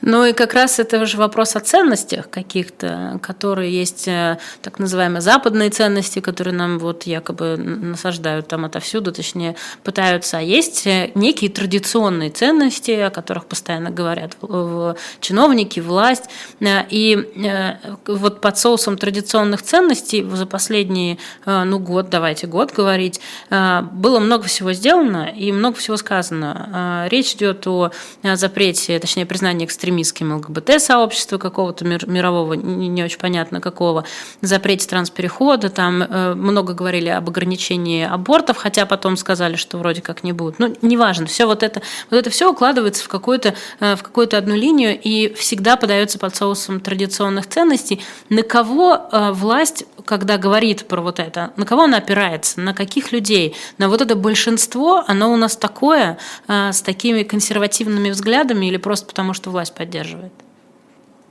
Ну и как раз это же вопрос о ценностях каких-то, которые есть э, так называемые западные ценности, которые нам вот якобы насаждают там отовсюду, точнее пытаются. А есть э, некие традиционные ценности, о которых постоянно говорят чиновники, власть. Э, и вот под соусом традиционных ценностей за последний ну, год, давайте год говорить, было много всего сделано и много всего сказано. Речь идет о запрете, точнее признании экстремистским ЛГБТ-сообщества какого-то мирового, не, очень понятно какого, запрете трансперехода, там э, много говорили об ограничении абортов, хотя потом сказали, что вроде как не будут. Ну, неважно, все вот это, вот это все укладывается в какую-то э, в какую-то одну линию и всегда подается под соусом традиционных ценностей. На кого э, власть, когда говорит про вот это, на кого она опирается, на каких людей? На вот это большинство, оно у нас такое, с такими консервативными взглядами или просто потому, что власть поддерживает?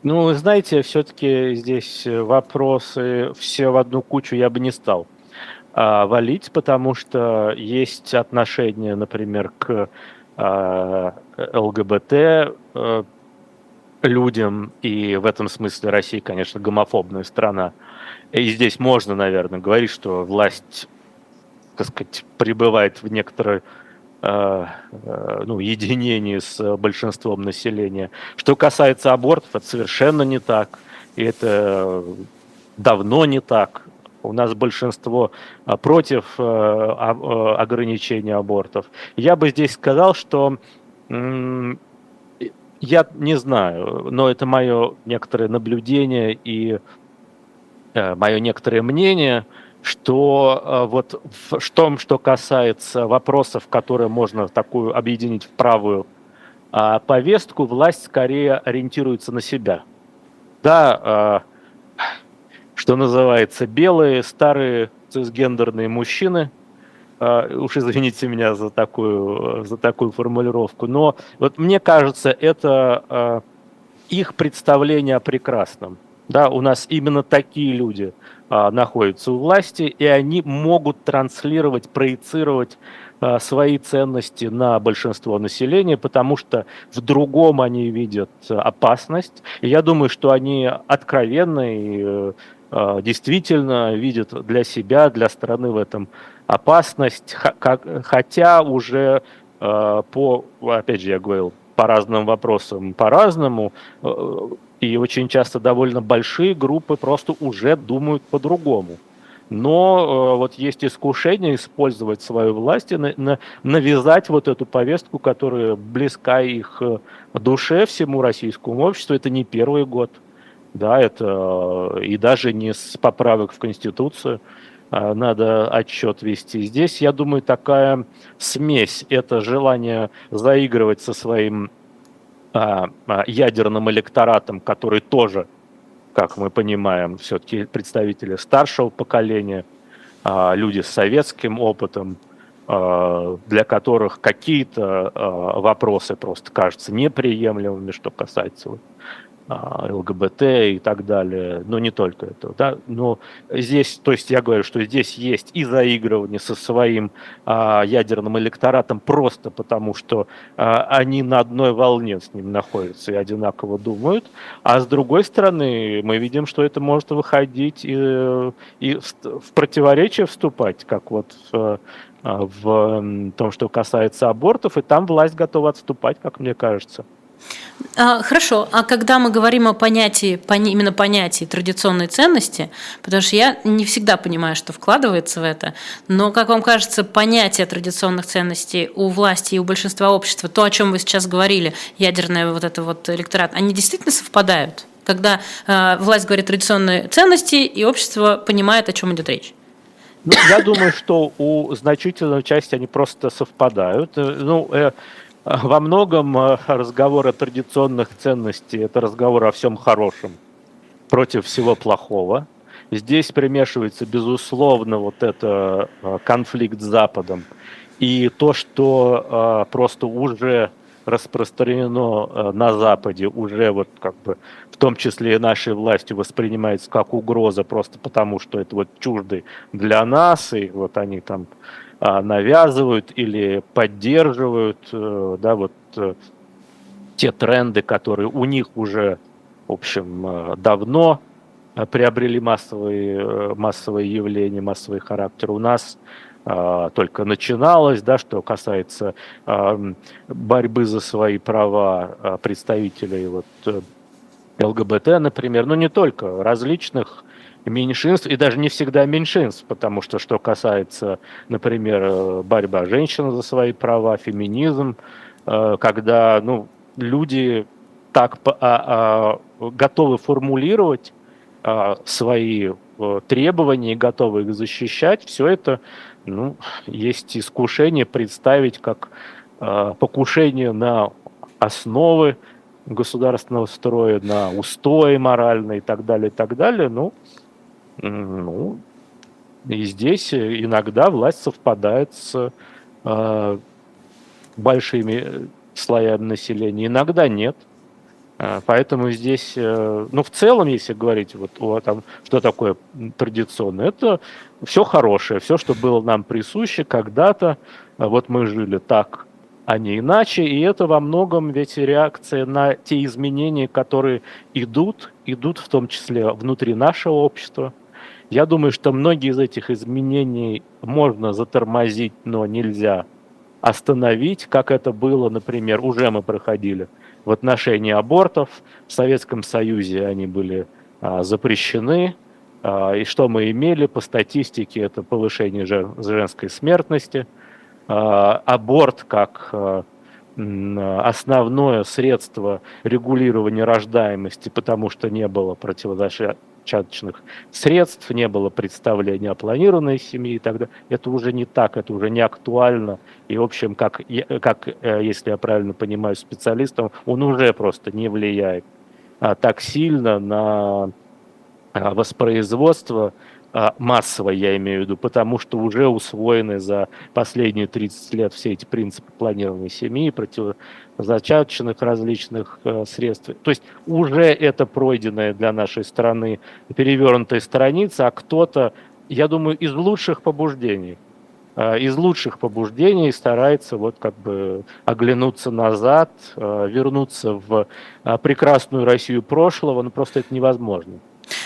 Ну, знаете, все-таки здесь вопросы все в одну кучу я бы не стал а, валить, потому что есть отношение, например, к а, ЛГБТ а, людям, и в этом смысле Россия, конечно, гомофобная страна. И здесь можно, наверное, говорить, что власть, так сказать, пребывает в некоторой Э, э, ну, единении с большинством населения. Что касается абортов, это совершенно не так. И это давно не так. У нас большинство э, против ограничения абортов. Я бы здесь сказал, что я не знаю, но это мое некоторое наблюдение и мое некоторое мнение – что э, вот в том, что касается вопросов, которые можно такую объединить в правую а, повестку, власть скорее ориентируется на себя. Да, а, что называется, белые, старые цисгендерные мужчины, уж извините меня за такую, за такую формулировку, но вот мне кажется, это их представление о прекрасном. Да, у нас именно такие люди – а, находятся у власти, и они могут транслировать, проецировать а, свои ценности на большинство населения, потому что в другом они видят опасность. И я думаю, что они откровенно и а, действительно видят для себя, для страны в этом опасность, хотя уже по, опять же, я говорил, по разным вопросам по-разному, э, и очень часто довольно большие группы просто уже думают по-другому. Но э, вот есть искушение использовать свою власть и на, на, навязать вот эту повестку, которая близка их э, душе, всему российскому обществу. Это не первый год, да, это э, и даже не с поправок в Конституцию э, надо отчет вести. Здесь, я думаю, такая смесь. Это желание заигрывать со своим а, а, ядерным электоратом, который тоже, как мы понимаем, все-таки представители старшего поколения, а, люди с советским опытом, для которых какие-то вопросы просто кажутся неприемлемыми, что касается а, ЛГБТ и так далее, но не только это. Да? Но здесь, то есть я говорю, что здесь есть и заигрывание со своим а, ядерным электоратом просто потому, что а, они на одной волне с ним находятся и одинаково думают, а с другой стороны мы видим, что это может выходить и, и в, в противоречие вступать, как вот в, в том, что касается абортов, и там власть готова отступать, как мне кажется. А, хорошо, а когда мы говорим о понятии, именно понятии традиционной ценности, потому что я не всегда понимаю, что вкладывается в это, но, как вам кажется, понятие традиционных ценностей у власти и у большинства общества, то, о чем вы сейчас говорили, ядерный вот это вот электорат, они действительно совпадают? Когда э, власть говорит традиционные ценности, и общество понимает, о чем идет речь? Ну, я думаю, что у значительной части они просто совпадают. Э, ну, э, [LAUGHS] во многом э, разговор о традиционных ценностях – это разговор о всем хорошем против всего плохого. Здесь примешивается, безусловно, вот это э, конфликт с Западом и то, что э, просто уже распространено на Западе, уже вот как бы в том числе и нашей властью воспринимается как угроза просто потому, что это вот чужды для нас, и вот они там навязывают или поддерживают, да, вот те тренды, которые у них уже, в общем, давно приобрели массовые, массовые явления, массовый характер. У нас а, только начиналось, да, что касается а, борьбы за свои права а, представителей вот, э, ЛГБТ, например, но не только, различных меньшинств, и даже не всегда меньшинств, потому что что касается, например, э, борьба женщин за свои права, феминизм, э, когда ну, люди так а, а, готовы формулировать а, свои требования и готовы их защищать, все это ну, есть искушение представить как э, покушение на основы государственного строя, на устои моральные и так далее, и так далее. Ну, ну и здесь иногда власть совпадает с э, большими слоями населения, иногда нет. А, поэтому здесь, э, ну, в целом, если говорить, вот, о, там, что такое традиционно, это все хорошее, все, что было нам присуще когда-то. Вот мы жили так, а не иначе. И это во многом ведь реакция на те изменения, которые идут, идут в том числе внутри нашего общества. Я думаю, что многие из этих изменений можно затормозить, но нельзя остановить, как это было, например, уже мы проходили – в отношении абортов. В Советском Союзе они были а, запрещены. А, и что мы имели по статистике, это повышение жен, женской смертности. А, аборт как а, основное средство регулирования рождаемости, потому что не было противозащитных зачаточных средств, не было представления о планированной семье и так далее. Это уже не так, это уже не актуально. И, в общем, как, как э, если я правильно понимаю специалистам, он уже просто не влияет а, так сильно на а, воспроизводство массово, я имею в виду, потому что уже усвоены за последние 30 лет все эти принципы планирования семьи, противозачаточных различных э, средств. То есть уже это пройденная для нашей страны перевернутая страница, а кто-то, я думаю, из лучших побуждений э, из лучших побуждений старается вот как бы оглянуться назад, э, вернуться в прекрасную Россию прошлого, но просто это невозможно.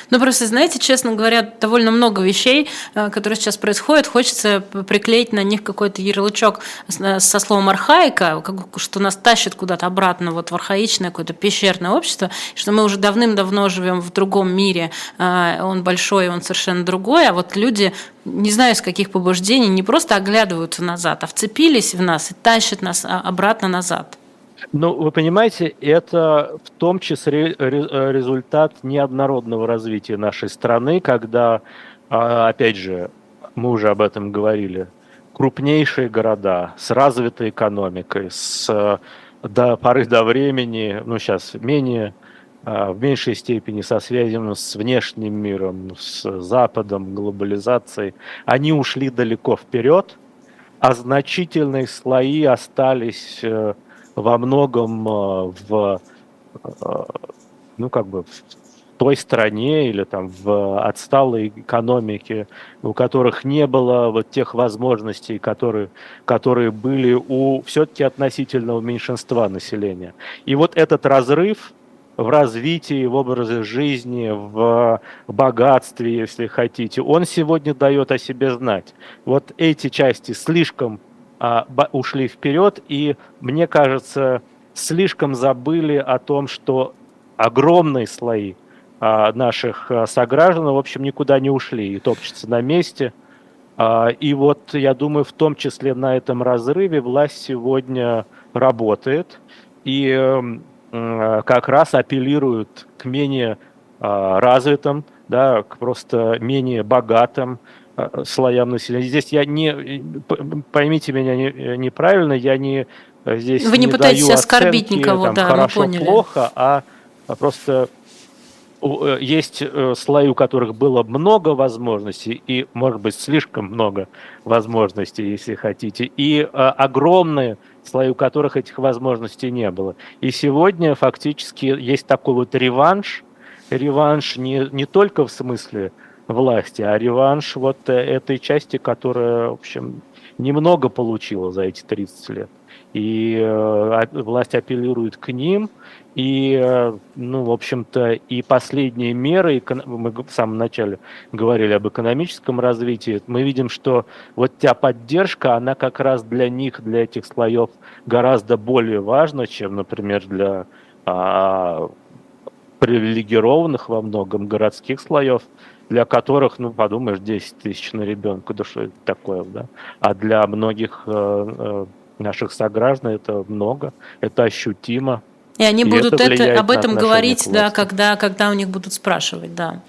Ну, просто, знаете, честно говоря, довольно много вещей, э, которые сейчас происходят, хочется приклеить на них какой-то ярлычок э, со словом архаика, что нас тащит куда-то обратно вот в архаичное какое-то пещерное общество, что мы уже давным-давно живем в другом мире, э, он большой, он совершенно другой, а вот люди, не знаю, с каких побуждений, не просто оглядываются назад, а вцепились в нас и тащат нас а, обратно назад. Ну, вы понимаете, это в том числе результат неоднородного развития нашей страны, когда, а, опять же, мы уже об этом говорили, крупнейшие города с развитой экономикой, с до поры до времени, ну сейчас менее, а, в меньшей степени со связью с внешним миром, с Западом, глобализацией, они ушли далеко вперед, а значительные слои остались э, во многом э, в, э, ну, как бы в той стране или там в отсталой экономике, у которых не было вот тех возможностей, которые, которые были у все-таки относительного меньшинства населения. И вот этот разрыв в развитии, в образе жизни, в богатстве, если хотите, он сегодня дает о себе знать. Вот эти части слишком ушли вперед, и, мне кажется, слишком забыли о том, что огромные слои а, наших а, сограждан, в общем, никуда не ушли и топчутся на месте. И вот, я думаю, в том числе на этом разрыве власть сегодня работает и как раз апеллирует к менее развитым, да, к просто менее богатым, Э, слоям населения. Здесь я не, поймите меня не, неправильно, я не э, здесь Вы не, не пытаетесь даю оскорбить оценки, никого, там, да, хорошо, плохо, а, а просто э, есть слои, у которых было много возможностей, и, может быть, слишком много возможностей, если хотите, и огромные слои, у которых этих возможностей не было. И сегодня фактически есть такой вот реванш, реванш не, не только в смысле власти, а реванш вот э, этой части, которая, в общем, немного получила за эти 30 лет. И э, власть апеллирует к ним, и, э, ну, в общем-то, и последние меры, мы в самом начале говорили об экономическом развитии, мы видим, что вот та поддержка, она как раз для них, для этих слоев гораздо более важна, чем, например, для а, привилегированных во многом городских слоев, для которых, ну, подумаешь, 10 тысяч на ребенка, да что это такое, да? А для многих э, э, наших сограждан это много, это ощутимо. И они и будут это, это об этом говорить, да, когда, когда у них будут спрашивать, да.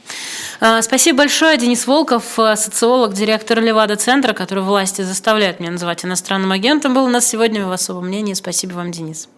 А, спасибо большое, Денис Волков, э, социолог, директор Левада-центра, который власти заставляют меня называть иностранным агентом, был у нас сегодня в особом мнении. Спасибо вам, Денис.